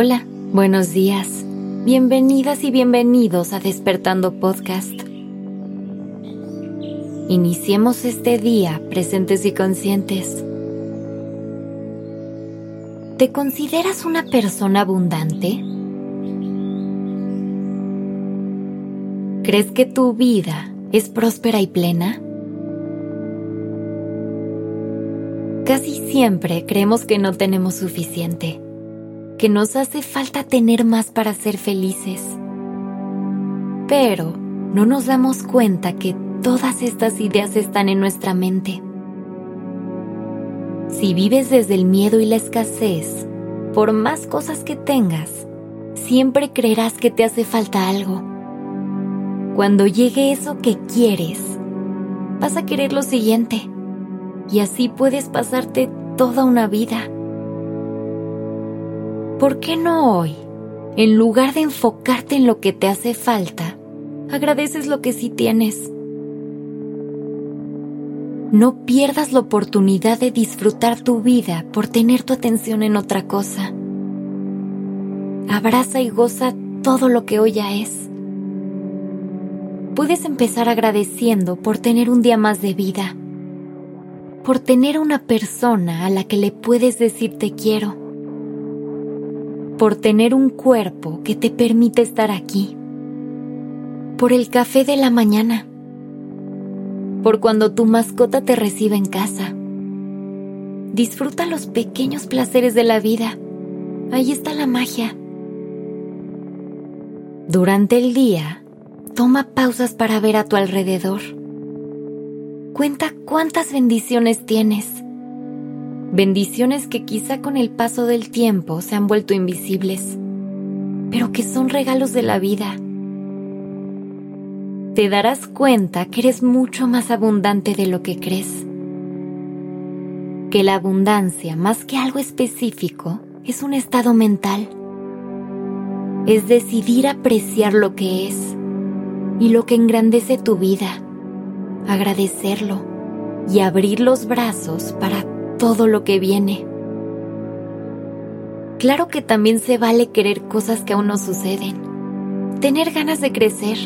Hola, buenos días. Bienvenidas y bienvenidos a Despertando Podcast. Iniciemos este día presentes y conscientes. ¿Te consideras una persona abundante? ¿Crees que tu vida es próspera y plena? Casi siempre creemos que no tenemos suficiente, que nos hace falta tener más para ser felices. Pero no nos damos cuenta que todas estas ideas están en nuestra mente. Si vives desde el miedo y la escasez, por más cosas que tengas, siempre creerás que te hace falta algo. Cuando llegue eso que quieres, vas a querer lo siguiente y así puedes pasarte toda una vida. ¿Por qué no hoy, en lugar de enfocarte en lo que te hace falta, agradeces lo que sí tienes? No pierdas la oportunidad de disfrutar tu vida por tener tu atención en otra cosa. Abraza y goza todo lo que hoy ya es. Puedes empezar agradeciendo por tener un día más de vida por tener una persona a la que le puedes decir te quiero, por tener un cuerpo que te permite estar aquí, por el café de la mañana, por cuando tu mascota te recibe en casa. Disfruta los pequeños placeres de la vida. Ahí está la magia. Durante el día, toma pausas para ver a tu alrededor Cuenta cuántas bendiciones tienes. Bendiciones que quizá con el paso del tiempo se han vuelto invisibles, pero que son regalos de la vida. Te darás cuenta que eres mucho más abundante de lo que crees. Que la abundancia, más que algo específico, es un estado mental. Es decidir apreciar lo que es y lo que engrandece tu vida agradecerlo y abrir los brazos para todo lo que viene. Claro que también se vale querer cosas que aún no suceden, tener ganas de crecer,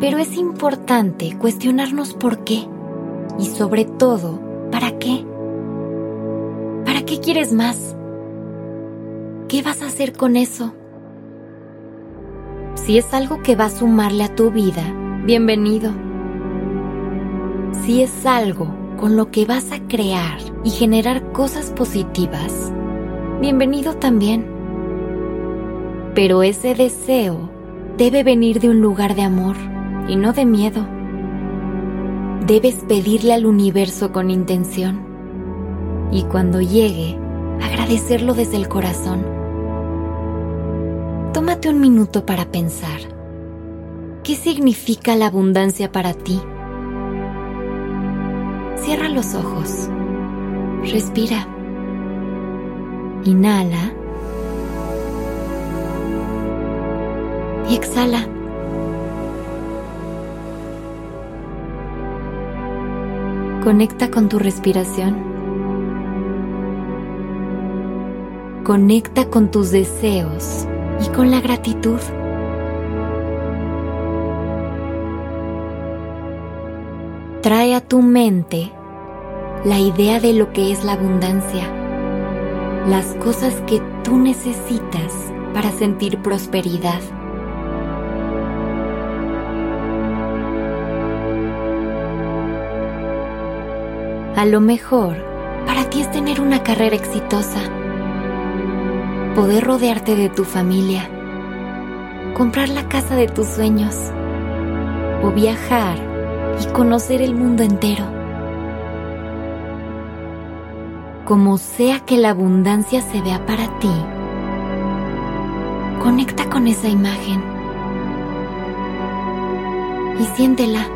pero es importante cuestionarnos por qué y sobre todo, ¿para qué? ¿Para qué quieres más? ¿Qué vas a hacer con eso? Si es algo que va a sumarle a tu vida, bienvenido si es algo con lo que vas a crear y generar cosas positivas, bienvenido también. Pero ese deseo debe venir de un lugar de amor y no de miedo. Debes pedirle al universo con intención y cuando llegue, agradecerlo desde el corazón. Tómate un minuto para pensar. ¿Qué significa la abundancia para ti? Cierra los ojos. Respira. Inhala. Y exhala. Conecta con tu respiración. Conecta con tus deseos y con la gratitud. trae a tu mente la idea de lo que es la abundancia, las cosas que tú necesitas para sentir prosperidad. A lo mejor para ti es tener una carrera exitosa, poder rodearte de tu familia, comprar la casa de tus sueños o viajar y conocer el mundo entero. Como sea que la abundancia se vea para ti, conecta con esa imagen y siéntela.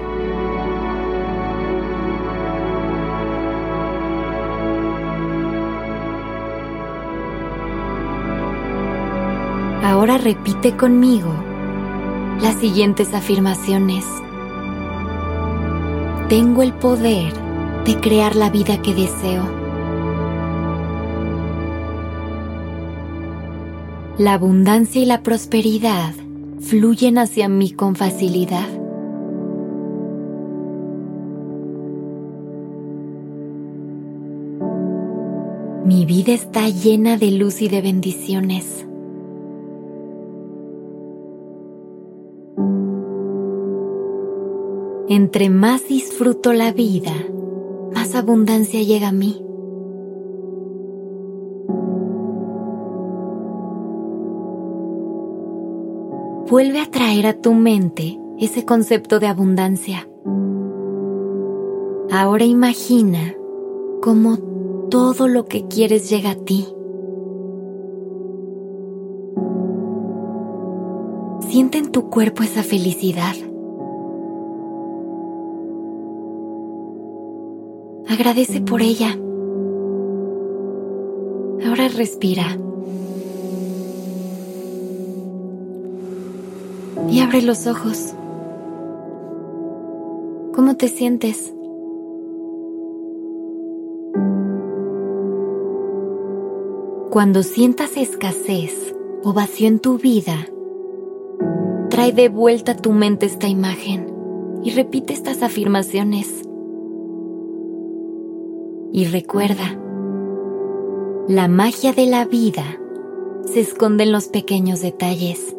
Ahora repite conmigo las siguientes afirmaciones. Tengo el poder de crear la vida que deseo. La abundancia y la prosperidad fluyen hacia mí con facilidad. Mi vida está llena de luz y de bendiciones. Entre más disfruto la vida, más abundancia llega a mí. Vuelve a traer a tu mente ese concepto de abundancia. Ahora imagina cómo todo lo que quieres llega a ti. Siente en tu cuerpo esa felicidad. Agradece por ella. Ahora respira. Y abre los ojos. ¿Cómo te sientes? Cuando sientas escasez o vacío en tu vida, trae de vuelta a tu mente esta imagen y repite estas afirmaciones. Y recuerda, la magia de la vida se esconde en los pequeños detalles.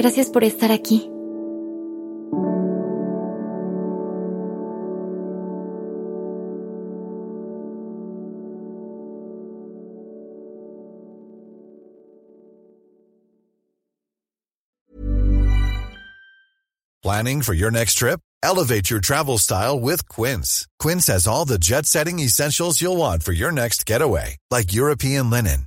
Gracias por estar aquí. Planning for your next trip? Elevate your travel style with Quince. Quince has all the jet setting essentials you'll want for your next getaway, like European linen,